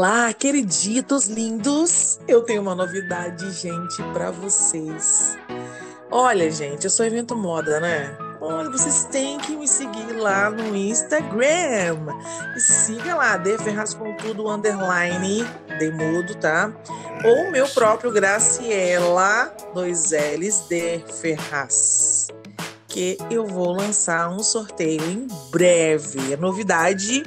Olá, queriditos lindos! Eu tenho uma novidade, gente, para vocês. Olha, gente, eu sou evento moda, né? Olha, vocês têm que me seguir lá no Instagram. E siga lá, D Ferraz com tudo, underline, Demudo, tá? Ou meu próprio Graciela, dois L's, D Ferraz. Que eu vou lançar um sorteio em breve. A novidade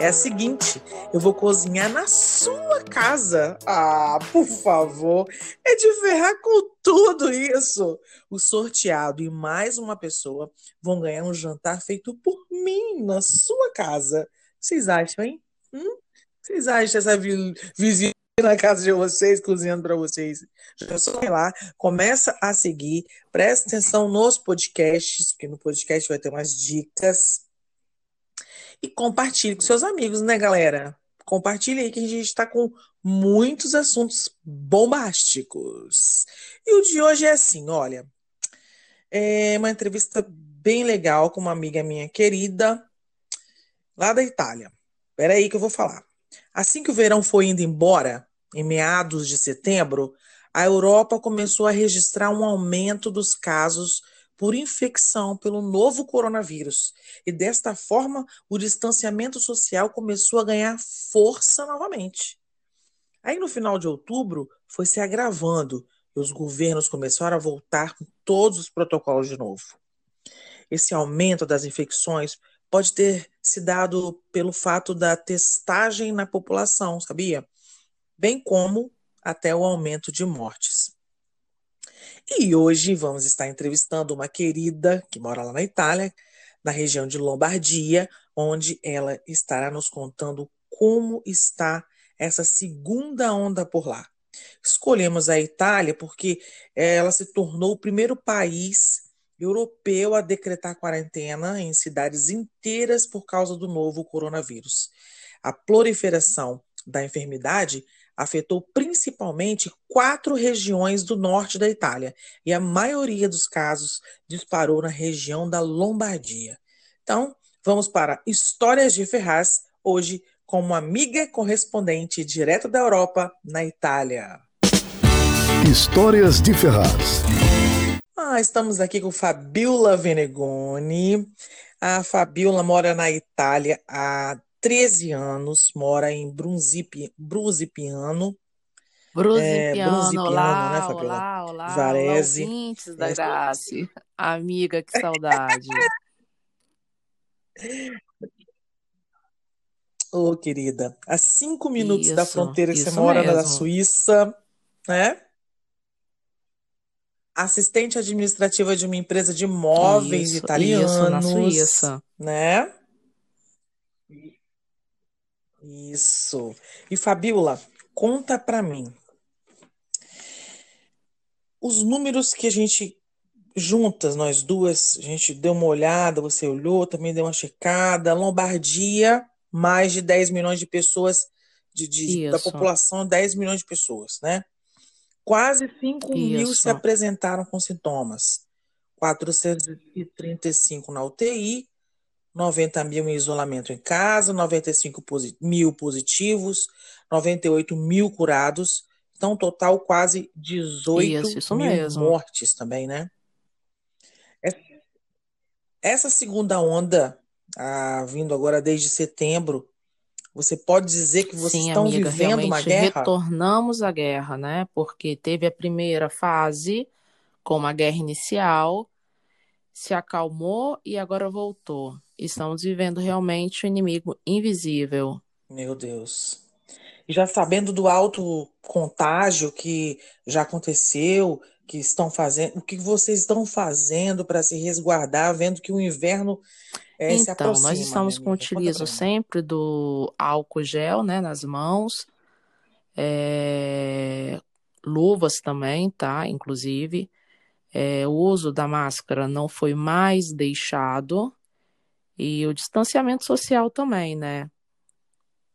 é a seguinte: eu vou cozinhar na sua casa. Ah, por favor, é de ferrar com tudo isso. O sorteado e mais uma pessoa vão ganhar um jantar feito por mim na sua casa. Vocês acham, hein? Hum? Vocês acham essa vizinha na casa de vocês, cozinhando para vocês? Já só lá, começa a seguir, presta atenção nos podcasts, porque no podcast vai ter umas dicas e compartilhe com seus amigos, né, galera? Compartilhe aí que a gente está com muitos assuntos bombásticos. E o de hoje é assim, olha, é uma entrevista bem legal com uma amiga minha querida lá da Itália. Espera aí que eu vou falar. Assim que o verão foi indo embora, em meados de setembro, a Europa começou a registrar um aumento dos casos por infecção pelo novo coronavírus. E desta forma, o distanciamento social começou a ganhar força novamente. Aí, no final de outubro, foi se agravando e os governos começaram a voltar com todos os protocolos de novo. Esse aumento das infecções pode ter se dado pelo fato da testagem na população, sabia? Bem como até o aumento de mortes. E hoje vamos estar entrevistando uma querida que mora lá na Itália, na região de Lombardia, onde ela estará nos contando como está essa segunda onda por lá. Escolhemos a Itália porque ela se tornou o primeiro país europeu a decretar quarentena em cidades inteiras por causa do novo coronavírus. A proliferação da enfermidade afetou principalmente quatro regiões do norte da Itália e a maioria dos casos disparou na região da Lombardia. Então, vamos para Histórias de Ferraz, hoje com uma amiga correspondente direto da Europa, na Itália. Histórias de Ferraz. Ah, estamos aqui com Fabiola Venegoni. A Fabiola mora na Itália há 13 anos, mora em Brunzipi, Bruzipiano. Bruzipiano, é, olá, né, Fabiola? olá, olá, Varese. olá, ouvintes da é. Grace. Amiga, que saudade. Ô, oh, querida, a cinco minutos isso, da fronteira você mora mesmo. na Suíça, né? Assistente administrativa de uma empresa de móveis isso, italianos. Isso, na Suíça. Né? Isso. E Fabiola, conta para mim. Os números que a gente juntas, nós duas, a gente deu uma olhada, você olhou, também deu uma checada. Lombardia, mais de 10 milhões de pessoas, de, de da população, 10 milhões de pessoas, né? Quase 5 Isso. mil se apresentaram com sintomas. 435 na UTI 90 mil em isolamento em casa, 95 mil positivos, 98 mil curados. Então, total quase 18 isso, isso mil mesmo. mortes também, né? Essa segunda onda, ah, vindo agora desde setembro, você pode dizer que vocês Sim, estão amiga, vivendo uma guerra? Retornamos à guerra, né? Porque teve a primeira fase, como a guerra inicial, se acalmou e agora voltou. Estamos vivendo realmente o um inimigo invisível. Meu Deus. E já sabendo do alto contágio que já aconteceu, que estão fazendo, o que vocês estão fazendo para se resguardar, vendo que o inverno é, então, se aproxima? Então, nós estamos com o utilizo sempre do álcool gel, né, nas mãos, É, luvas também, tá? Inclusive, é, o uso da máscara não foi mais deixado e o distanciamento social também, né?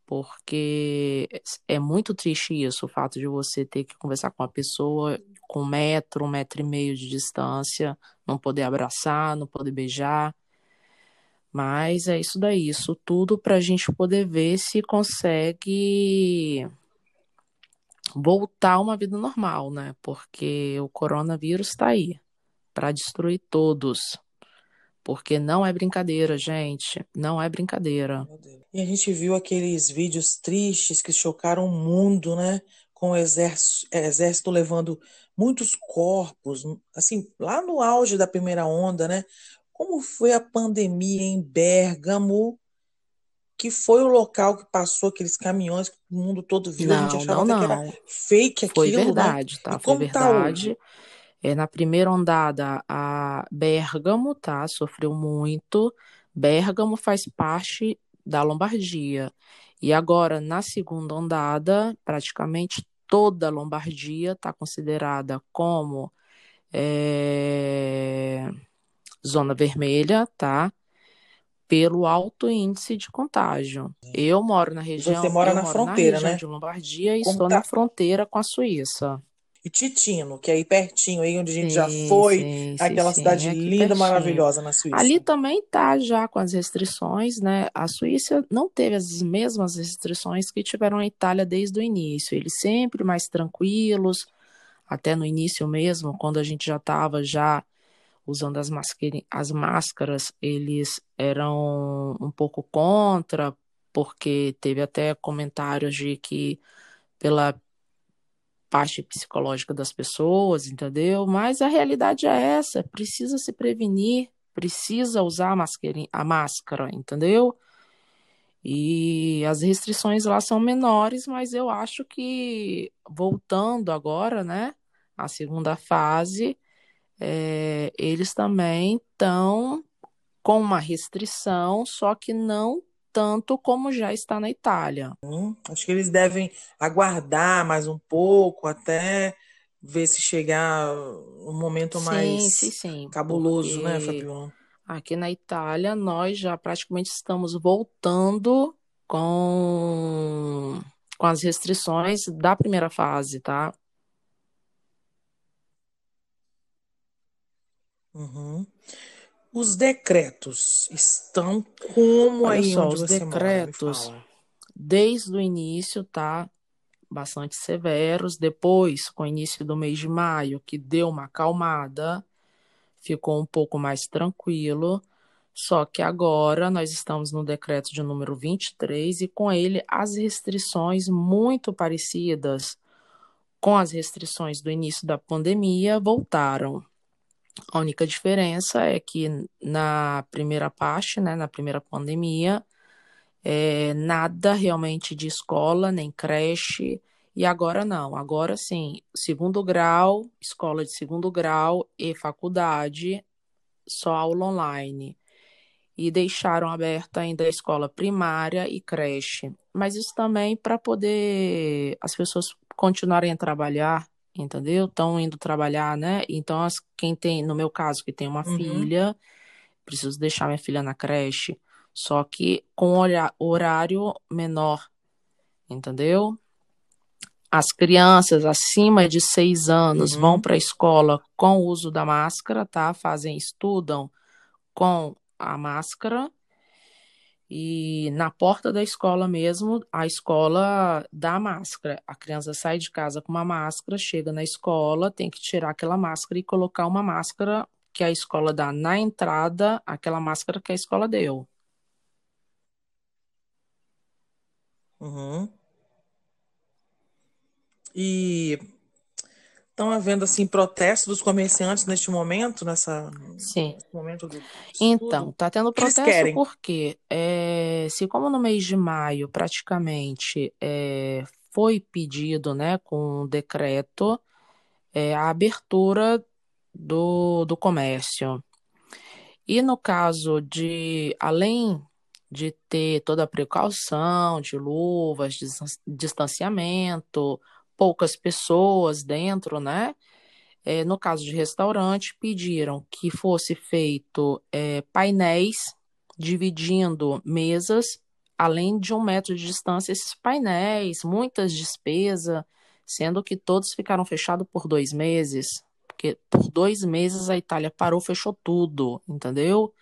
Porque é muito triste isso, o fato de você ter que conversar com uma pessoa com um metro, um metro e meio de distância, não poder abraçar, não poder beijar. Mas é isso daí, isso tudo para a gente poder ver se consegue voltar a uma vida normal, né? Porque o coronavírus está aí para destruir todos. Porque não é brincadeira, gente. Não é brincadeira. E a gente viu aqueles vídeos tristes que chocaram o mundo, né? Com o exército, exército levando muitos corpos, assim, lá no auge da primeira onda, né? Como foi a pandemia em Bérgamo, que foi o local que passou aqueles caminhões que o mundo todo viu, não, a gente achava não, não. que era fake Foi aquilo, né? verdade, tá? E Foi tá verdade. É, na primeira ondada, a Bérgamo, tá? Sofreu muito. Bérgamo faz parte da Lombardia. E agora, na segunda ondada, praticamente toda a Lombardia está considerada como é, zona vermelha, tá? Pelo alto índice de contágio. Eu moro na região, você mora eu na moro na fronteira, região né? de Lombardia e Como estou na tá? fronteira com a Suíça. E Titino, que é aí pertinho, aí onde a gente já Sim, foi, sim, aquela sim, cidade linda, pertinho. maravilhosa na Ali Suíça. também tá já com as restrições, né? A Suíça não teve as mesmas restrições que tiveram a Itália desde o início. Eles sempre mais tranquilos, até no início mesmo, quando a gente já estava já usando as, as máscaras, eles eram um pouco contra, porque teve até comentários de que pela parte psicológica das pessoas, entendeu? Mas a realidade é essa, precisa se prevenir, precisa usar a a máscara, entendeu? E as restrições lá são menores, mas eu acho que voltando agora, né, à segunda fase, é, eles também estão com uma restrição, só que não tanto como já está na Itália. Hum, acho que eles devem aguardar mais um pouco até ver se chegar um momento mais Sim, sim, sim, cabuloso, né, Fabiola? aqui na Itália nós já praticamente estamos voltando com, com as restrições da primeira fase, tá? Uhum. Os decretos estão como Olha aí só, os mora? Decretos, fala. desde o início, tá? Bastante severos. Depois, com o início do mês de maio, que deu uma acalmada, ficou um pouco mais tranquilo. Só que agora nós estamos no decreto de número 23 e com ele as restrições muito parecidas com as restrições do início da pandemia voltaram. A única diferença é que na primeira parte, né, na primeira pandemia, é, nada realmente de escola, nem creche, e agora não. Agora sim, segundo grau, escola de segundo grau e faculdade, só aula online. E deixaram aberta ainda a escola primária e creche. Mas isso também para poder as pessoas continuarem a trabalhar, entendeu? Estão indo trabalhar, né? Então, as, quem tem, no meu caso, que tem uma Uhum. filha, preciso deixar minha filha na creche, só que com horário menor, entendeu? As crianças acima de seis anos vão Uhum. para a escola com o uso da máscara, tá? Fazem, estudam com a máscara e na porta da escola mesmo, a escola dá máscara. A criança sai de casa com uma máscara, chega na escola, tem que tirar aquela máscara e colocar uma máscara que a escola dá na entrada, aquela máscara que a escola deu. Uhum. E estão havendo assim protestos dos comerciantes neste momento, nessa Sim. momento do Então, estudo. tá tendo protesto porque é, se como no mês de maio praticamente é, foi pedido, né, com um decreto, é, a abertura do, do comércio. E no caso de, além de ter toda a precaução de luvas, de distanciamento, poucas pessoas dentro, né? É, no caso de restaurante, pediram que fosse feito é, painéis dividindo mesas, além de um metro de distância, esses painéis, muitas despesas, sendo que todos ficaram fechados por dois meses, porque por dois meses a Itália parou, fechou tudo, entendeu?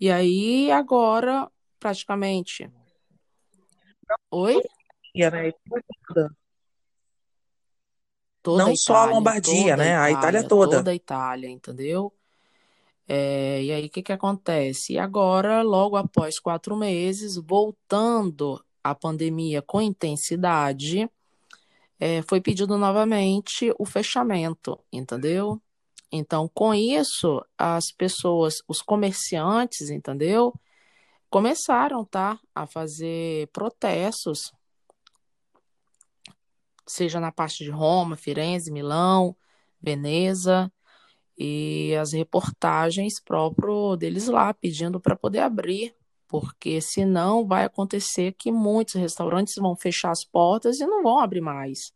E aí agora, praticamente. Oi? Né? Toda Não a só a Lombardia, né? A Itália, a Itália toda. Toda a Itália, entendeu? É, e aí, o que, que acontece? E agora, logo após quatro meses, voltando a pandemia com intensidade, é, foi pedido novamente o fechamento, entendeu? Então, com isso, as pessoas, os comerciantes, entendeu? Começaram, tá, a fazer protestos, seja na parte de Roma, Firenze, Milão, Veneza, e as reportagens próprio deles lá pedindo para poder abrir, porque senão vai acontecer que muitos restaurantes vão fechar as portas e não vão abrir mais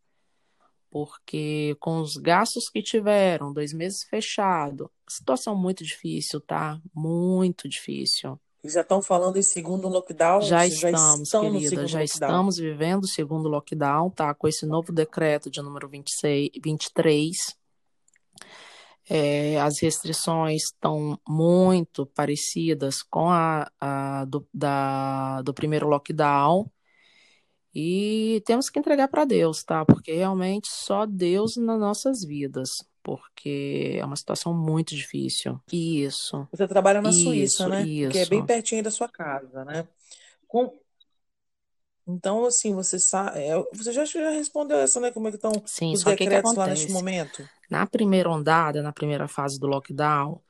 porque com os gastos que tiveram, dois meses fechado, situação muito difícil, tá? Muito difícil. Já estão falando em segundo lockdown? Já estamos, já querida, já lockdown. estamos vivendo o segundo lockdown, tá? Com esse novo decreto de número 26, 23. É, as restrições estão muito parecidas com a, a do, da, do primeiro lockdown. E temos que entregar para Deus, tá? Porque realmente só Deus nas nossas vidas. Porque é uma situação muito difícil. Isso. Você trabalha na isso, Suíça, né? Isso. Que é bem pertinho da sua casa, né? Com... Então, assim, você sabe. É, você já, já respondeu essa, né? Como é que estão Sim, os decretos que que lá neste momento? Na primeira ondada, na primeira fase do lockdown,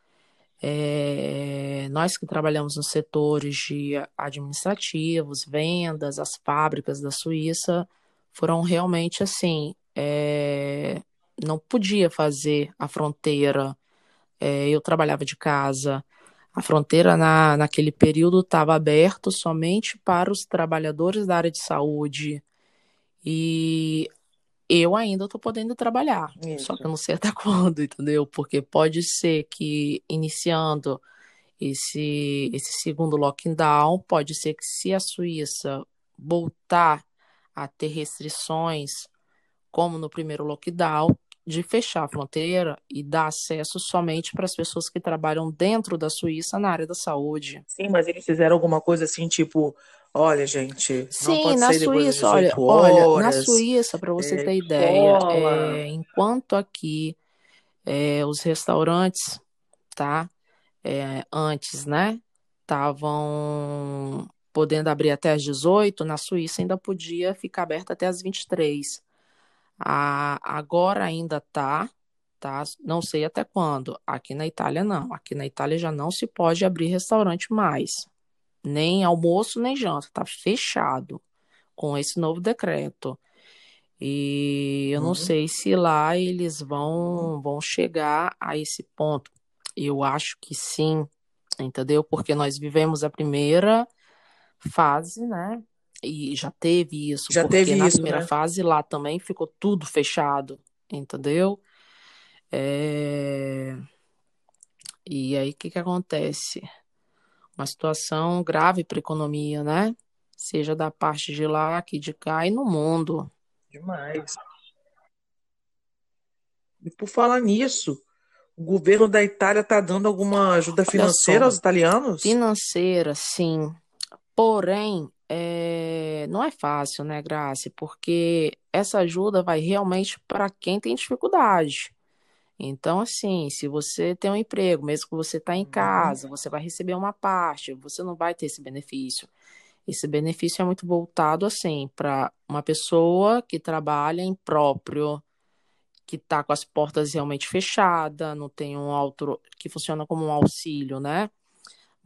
é, nós que trabalhamos nos setores de administrativos, vendas, as fábricas da Suíça, foram realmente assim, é, não podia fazer a fronteira. É, eu trabalhava de casa. A fronteira na, naquele período estava aberta somente para os trabalhadores da área de saúde. E eu ainda estou podendo trabalhar, Isso. só que eu não sei até quando, entendeu? Porque pode ser que iniciando esse, esse segundo lockdown, pode ser que se a Suíça voltar a ter restrições, como no primeiro lockdown, de fechar a fronteira e dar acesso somente para as pessoas que trabalham dentro da Suíça na área da saúde. Sim, mas eles fizeram alguma coisa assim, tipo, Olha, gente, Sim, na Suíça, olha, olha, na Suíça, para você é, ter ideia, é, enquanto aqui é, os restaurantes, tá, é, antes, né, estavam podendo abrir até às 18, na Suíça ainda podia ficar aberto até às 23. A, agora ainda tá, tá, não sei até quando. Aqui na Itália não, aqui na Itália já não se pode abrir restaurante mais nem almoço nem janta, está fechado com esse novo decreto. E eu não uhum. sei se lá eles vão, vão chegar a esse ponto. Eu acho que sim, entendeu? Porque nós vivemos a primeira fase, né? E já teve isso. Já porque teve na isso, primeira né? fase lá também ficou tudo fechado, entendeu? É... E aí o que que acontece? uma situação grave para a economia, né? Seja da parte de lá, aqui de cá e no mundo. Demais. E por falar nisso, o governo da Itália está dando alguma ajuda financeira aos italianos? Financeira, sim. Porém, é... não é fácil, né, Graça? Porque essa ajuda vai realmente para quem tem dificuldade. Então, assim, se você tem um emprego, mesmo que você está em uhum. casa, você vai receber uma parte, você não vai ter esse benefício. Esse benefício é muito voltado, assim, para uma pessoa que trabalha em próprio, que está com as portas realmente fechadas, não tem um auto que funciona como um auxílio, né?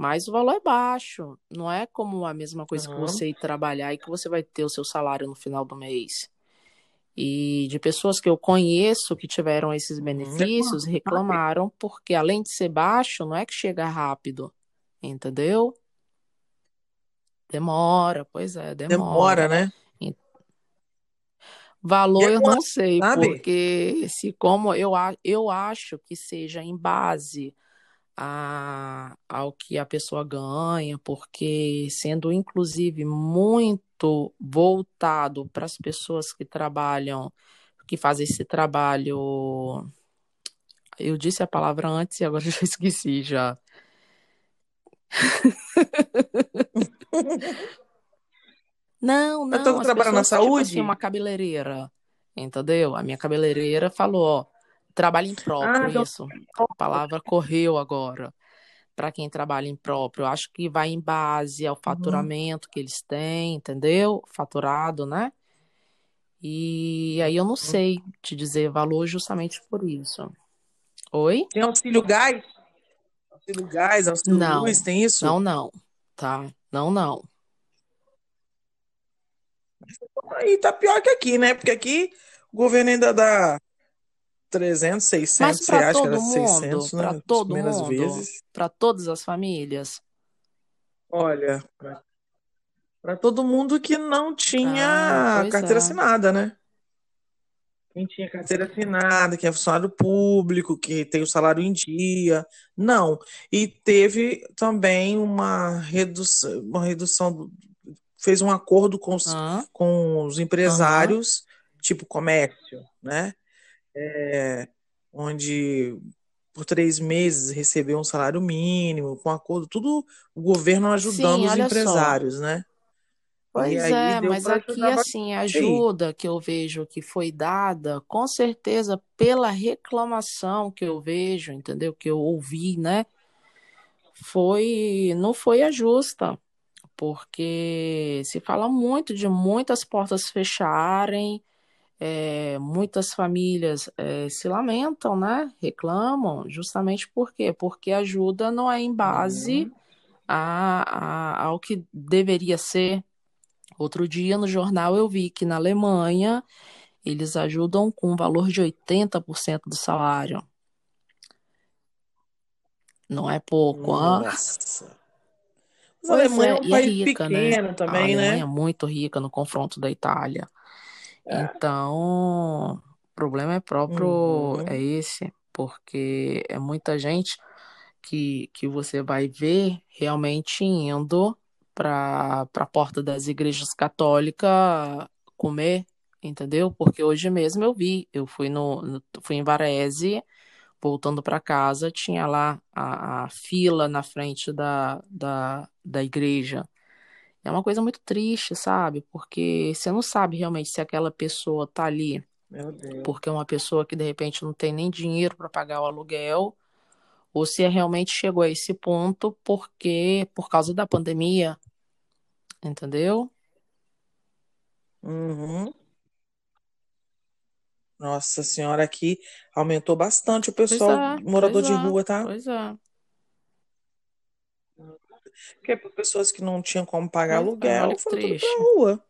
Mas o valor é baixo, não é como a mesma coisa uhum. que você ir trabalhar e que você vai ter o seu salário no final do mês. E de pessoas que eu conheço que tiveram esses uhum. benefícios reclamaram porque além de ser baixo, não é que chega rápido, entendeu? Demora, pois é, demora. Demora, né? Valor eu não sei, sabe? porque se como eu, eu acho que seja em base a, ao que a pessoa ganha, porque sendo inclusive muito voltado para as pessoas que trabalham, que fazem esse trabalho, eu disse a palavra antes e agora eu já esqueci já. Não, não, tu as trabalha na pessoas, tipo assim, saúde? uma cabeleireira, entendeu? A minha cabeleireira falou, ó, trabalho Ah, impróprio, então. isso. A palavra correu agora. Para quem trabalha impróprio, eu acho que vai em base ao Uhum. faturamento que eles têm, entendeu? Faturado, né? E aí eu não sei te dizer valor justamente por isso. Oi? Tem auxílio gás? Auxílio gás, auxílio Não, luz, tem isso? não, não, tá? Não, não. Aí tá pior que aqui, né? Porque aqui o governo ainda dá 300, Mas 600 para reais, que era mundo, 600, para né? As todo primeiras mundo, vezes. para todas as famílias. Olha, pra todo mundo que não Ah, tinha pois carteira é. assinada, né? Quem tinha carteira assinada, quem é funcionário público, que tem o salário em dia. Não. E teve também uma redução, uma redução, fez um acordo com os, Hã? com os empresários, tipo comércio, né? É, onde por três meses recebeu um salário mínimo, com acordo, tudo o governo ajudando Sim, os olha só. empresários, né? Pois é, mas aqui, assim, a ajuda que eu vejo que foi dada, com certeza, pela reclamação que eu vejo, entendeu? Que eu ouvi, né? Foi, não foi a justa, porque se fala muito de muitas portas fecharem, é, muitas famílias é, se lamentam, né? Reclamam, justamente por quê? Porque a ajuda não é em base Uhum. a, a- ao que deveria ser. Outro dia no jornal eu vi que na Alemanha eles ajudam com um valor de 80% do salário. Não é pouco? Nossa. Mas a Alemanha é é, um é país rica, né? pequeno A também, Alemanha é né? muito rica no confronto da Itália. É. Então, o problema é próprio, é Uhum. esse, porque é muita gente que, que você vai ver realmente indo para a porta das igrejas católicas comer, entendeu? Porque hoje mesmo eu vi, eu fui no, no- fui em Varese, voltando para casa, tinha lá a, a fila na frente da, da, da igreja. É uma coisa muito triste, sabe? Porque você não sabe realmente se aquela pessoa tá ali Meu Deus. porque é uma pessoa que de repente não tem nem dinheiro para pagar o aluguel, ou se realmente chegou a esse ponto porque por causa da pandemia, entendeu? Uhum. Nossa senhora, aqui aumentou bastante o pessoal é, morador pois de é, rua, tá? pois é, Porque para pessoas que não tinham como pagar olha aluguel, foram tudo pra triste. rua.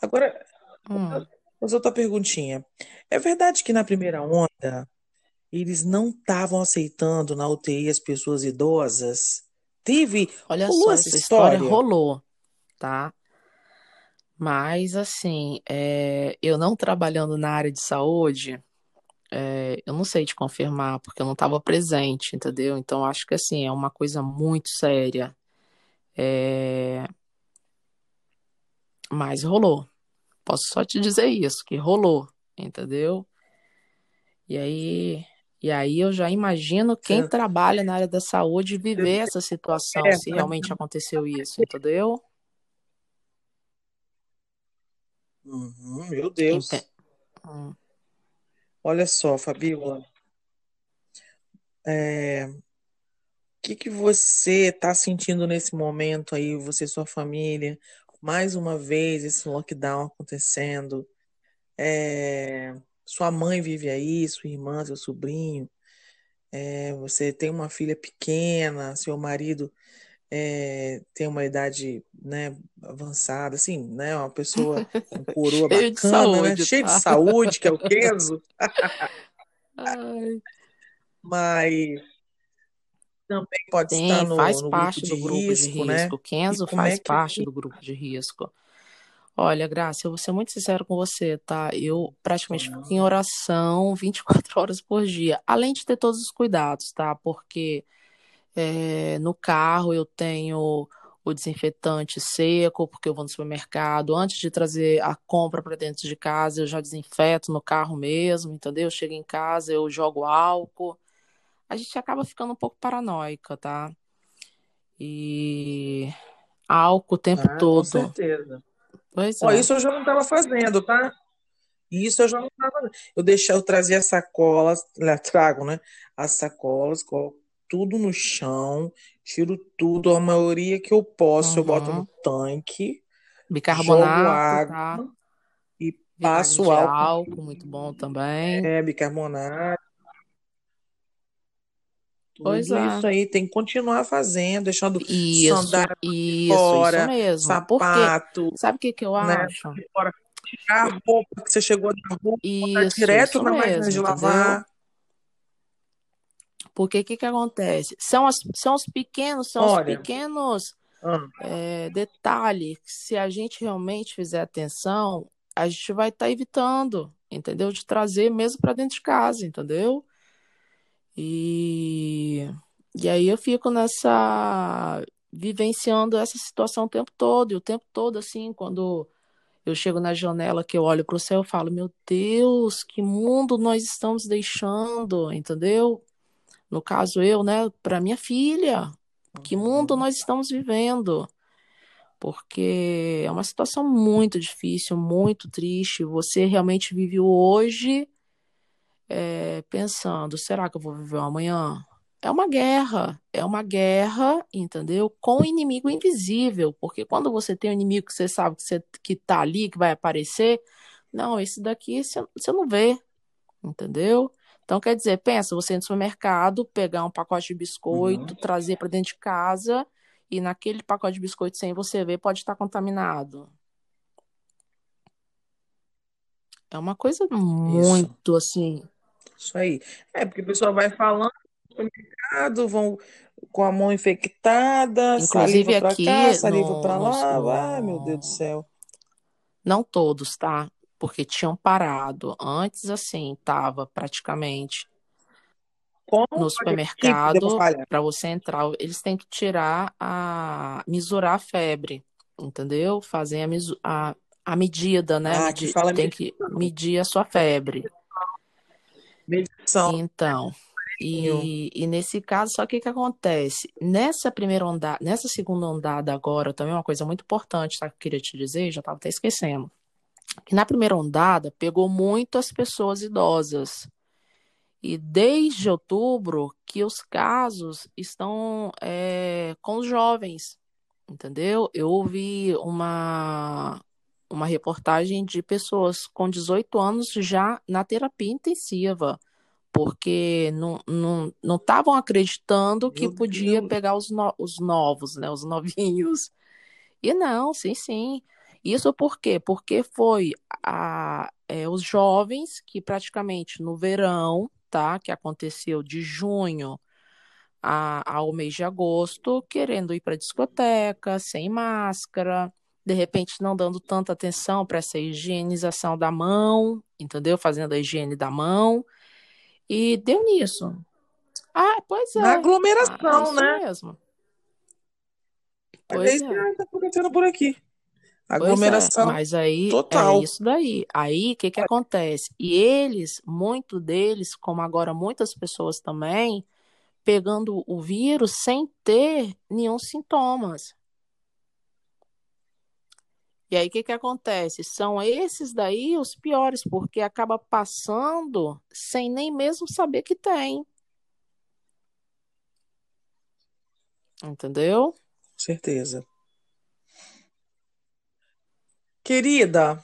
Agora, Hum. mas outra perguntinha. É verdade que na primeira onda eles não estavam aceitando na UTI as pessoas idosas? Teve, Olha rolou só, essa essa história história? rolou, tá? Mas assim, é, eu não trabalhando na área de saúde, é, eu não sei te confirmar, porque eu não estava presente, entendeu? Então acho que assim, é uma coisa muito séria. É, mas rolou. Posso só te dizer isso, que rolou, entendeu? E aí, e aí eu já imagino quem Você- trabalha na área da saúde viver essa situação, É, se realmente aconteceu isso, entendeu? Uhum, meu Deus. Ente- Hum. Olha só, Fabíola, é, o que que você está sentindo nesse momento aí, você e sua família? Mais uma vez esse lockdown acontecendo. É, sua mãe vive aí, sua irmã, seu sobrinho. É, você tem uma filha pequena, seu marido é, tem uma idade, né, avançada, assim, né, uma pessoa com coroa de bacana, né, saúde, cheio de tá? saúde, que é o Kenzo, Ai, mas também pode Tem, estar no, faz no parte grupo de do grupo de risco, né? risco. Kenzo como é faz que parte do grupo de risco. Olha, Graça, eu vou ser muito sincero com você, tá? Eu praticamente fico em oração 24 horas por dia, além de ter todos os cuidados, tá? Porque é, no carro eu tenho o desinfetante seco, porque eu vou no supermercado. Antes de trazer a compra para dentro de casa, eu já desinfeto no carro mesmo, entendeu? Chego em casa, eu jogo álcool. A gente acaba ficando um pouco paranoica, tá? E álcool o tempo Ah, com todo. certeza. Pois Ó, é. isso eu já não estava fazendo, tá? Isso eu já não estava. Eu deixei, eu trazia as sacolas, trago, né? As sacolas, coloco tudo no chão, tiro tudo, a maioria que eu posso, eu boto no Uhum. tanque, jogo Bicarbonato, água tá? e passo álcool, álcool, muito bom também. é, bicarbonato, Pois tudo é. isso aí tem que continuar fazendo, deixando Isso, sandália isso, isso fora, mesmo. Porque, sapato, sabe o que que eu né? acho? Fora. Tirar a roupa que você chegou da botar Isso, direto isso na máquina mesmo, de entendeu? Porque o que que acontece? São, as, são os pequenos, são os Olha, pequenos ah, é, detalhes que se a gente realmente fizer atenção, a gente vai estar evitando, entendeu? De trazer mesmo para dentro de casa, entendeu? E, e aí eu fico nessa, vivenciando essa situação o tempo todo, e o tempo todo, assim, quando eu chego na janela, que eu olho para o céu, eu falo, meu Deus, que mundo nós estamos deixando, entendeu? No caso, eu, né, para minha filha, que mundo uhum. nós estamos vivendo? Porque é uma situação muito difícil, muito triste. Você realmente vive o hoje é, pensando, será que eu vou viver o amanhã? É uma guerra, é uma guerra, entendeu? Com o inimigo invisível, porque quando você tem um inimigo que você sabe que, você, que tá ali, que vai aparecer, não, esse daqui você, você não vê, entendeu? Então, quer dizer, pensa, você ir no supermercado, pegar um pacote de biscoito, Uhum. trazer para dentro de casa, e naquele pacote de biscoito sem você ver, pode estar contaminado. É uma coisa Isso, muito assim. isso aí. É, porque o pessoal vai falando no supermercado, vão com a mão infectada, Inclusive saliva pra cá, aqui saliva no, no, lá. Ai, meu Deus do céu. Não todos, tá? Porque tinham parado. Antes, assim, tava praticamente Como no supermercado, para você entrar, eles têm que tirar a, mesurar a febre, entendeu? Fazem a, a, a medida, né? Ah, Medir, fala tem que medir a sua febre. medição. Então, e, e nesse caso, só que o que acontece? Nessa primeira ondada, nessa segunda ondada agora, também uma coisa muito importante, tá? Que eu queria te dizer, já estava até esquecendo. Que na primeira ondada pegou muito as pessoas idosas. E desde outubro que os casos estão é, com os jovens, entendeu? Eu ouvi uma, uma reportagem de pessoas com 18 anos já na terapia intensiva, porque não não não estavam acreditando que podia pegar os, no- os novos, né? Os novinhos. E não, sim, sim. Isso por quê? Porque foi a, é, os jovens que praticamente no verão, tá? Que aconteceu de junho a- ao mês de agosto, querendo ir para discoteca, sem máscara, de repente não dando tanta atenção para essa higienização da mão, entendeu? Fazendo a higiene da mão. E deu nisso. Ah, pois Na é. Ah, é aglomeração, isso né? mesmo. Mas é Pois isso é. que tá acontecendo por aqui. É, Aglomeração mas aí é total. isso daí. Aí o que que acontece? E eles, muito deles, como agora muitas pessoas também, pegando o vírus sem ter nenhum sintomas. E aí o que que acontece? São esses daí os piores, porque acaba passando sem nem mesmo saber que tem, entendeu? Com certeza. Querida,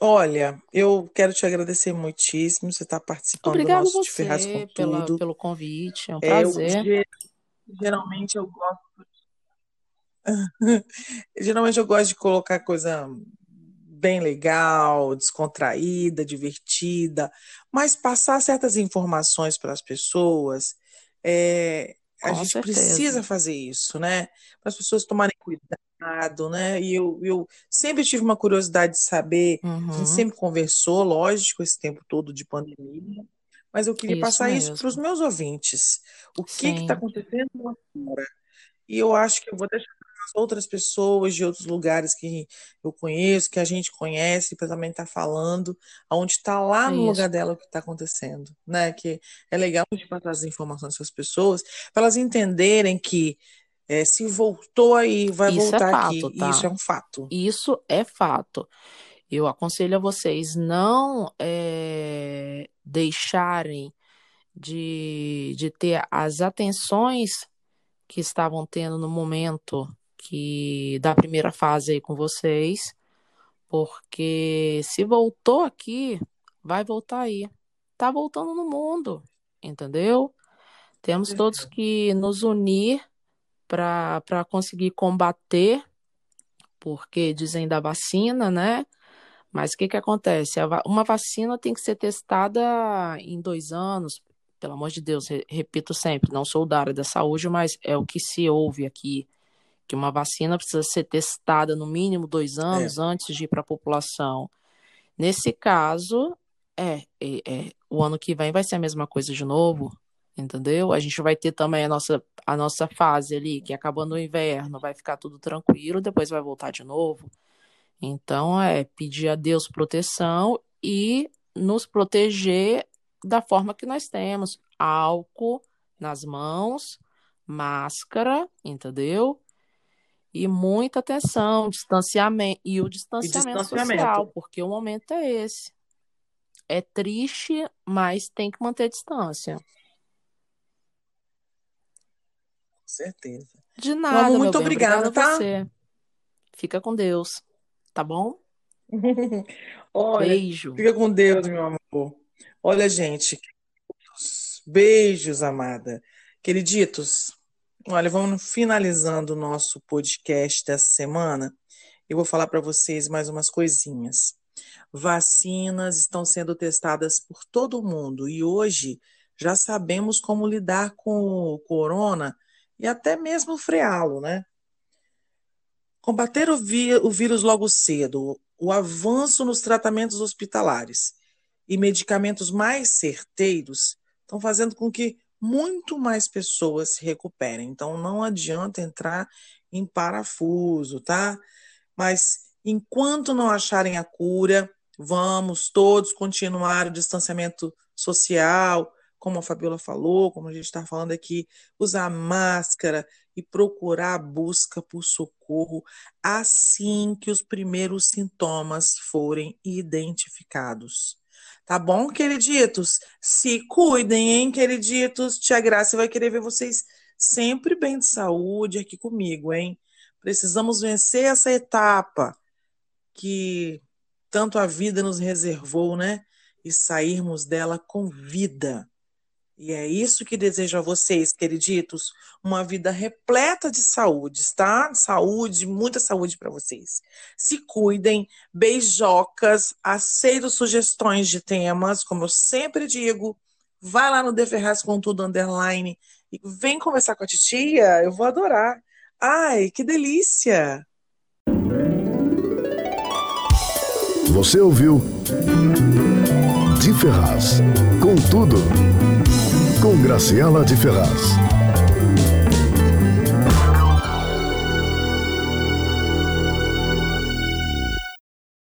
olha, eu quero te agradecer muitíssimo você estar participando do Obrigada a nosso De Ferraz com você pela, Tudo. pelo convite, é um É, eu, prazer. ge- geralmente eu gosto, geralmente eu gosto de colocar coisa bem legal, descontraída, divertida, mas passar certas informações para as pessoas é, a Com gente certeza. precisa fazer isso, né? Para as pessoas tomarem cuidado, né? E eu, eu sempre tive uma curiosidade de saber, a gente Uhum, sempre conversou, lógico, esse tempo todo de pandemia, mas eu queria isso passar isso para os mesmo. meus ouvintes. O que que está acontecendo lá fora? E eu acho que eu vou deixar outras pessoas de outros lugares que eu conheço, que a gente conhece, para também estar falando, aonde está lá no lugar isso. dela o que está acontecendo, né? Que é legal a gente passar as informações para as pessoas, para elas entenderem que é, se voltou aí, vai Isso é voltar aqui. fato, E isso é tá? um fato. Isso é fato. Eu aconselho a vocês não eh, deixarem de, de ter as atenções que estavam tendo no momento que da primeira fase aí com vocês, porque se voltou aqui, vai voltar aí. Tá voltando no mundo, entendeu? Temos todos que nos unir para conseguir combater, porque dizem da vacina, né? Mas o que que acontece? Uma vacina tem que ser testada em dois anos, pelo amor de Deus, re- repito sempre, não sou da área da saúde, mas é o que se ouve aqui, que uma vacina precisa ser testada no mínimo dois É, anos antes de ir para a população. Nesse caso, é, é, é, o ano que vem vai ser a mesma coisa de novo, entendeu? A gente vai ter também a nossa, a nossa fase ali, que acabando o inverno, vai ficar tudo tranquilo, depois vai voltar de novo. Então, é pedir a Deus proteção e nos proteger da forma que nós temos. Álcool nas mãos, máscara, entendeu? E muita atenção, distanciamento e o e distanciamento social, distanciamento. porque o momento é esse. É triste, mas tem que manter distância. Com certeza. De nada, muito. Obrigada tá? você. Fica com Deus, tá bom? Olha, Beijo. fica com Deus, meu amor. Olha, gente, beijos, amada. Queriditos, olha, vamos finalizando o nosso podcast dessa semana. Eu vou falar para vocês mais umas coisinhas. Vacinas estão sendo testadas por todo mundo e hoje já sabemos como lidar com o corona e até mesmo freá-lo, né? Combater o, o vírus logo cedo, o avanço nos tratamentos hospitalares e medicamentos mais certeiros estão fazendo com que muito mais pessoas se recuperem. Então não adianta entrar em parafuso, tá? Mas enquanto não acharem a cura, vamos todos continuar o distanciamento social, como a Fabiola falou, como a gente está falando aqui, usar máscara e procurar a busca por socorro assim que os primeiros sintomas forem identificados. Tá bom, queriditos? Se cuidem, hein, queriditos? Tia Graça vai querer ver vocês sempre bem de saúde aqui comigo, hein? Precisamos vencer essa etapa que tanto a vida nos reservou, né? E sairmos dela com vida. E é isso que desejo a vocês, queriditos, uma vida repleta de saúde, tá? Saúde, muita saúde para vocês. Se cuidem, beijocas, aceito sugestões de temas, como eu sempre digo, vai lá no Ferraz com tudo underline e vem conversar com a titia, eu vou adorar. Ai, que delícia! Você ouviu De Ferraz. Com tudo. Com Graciela de Ferraz.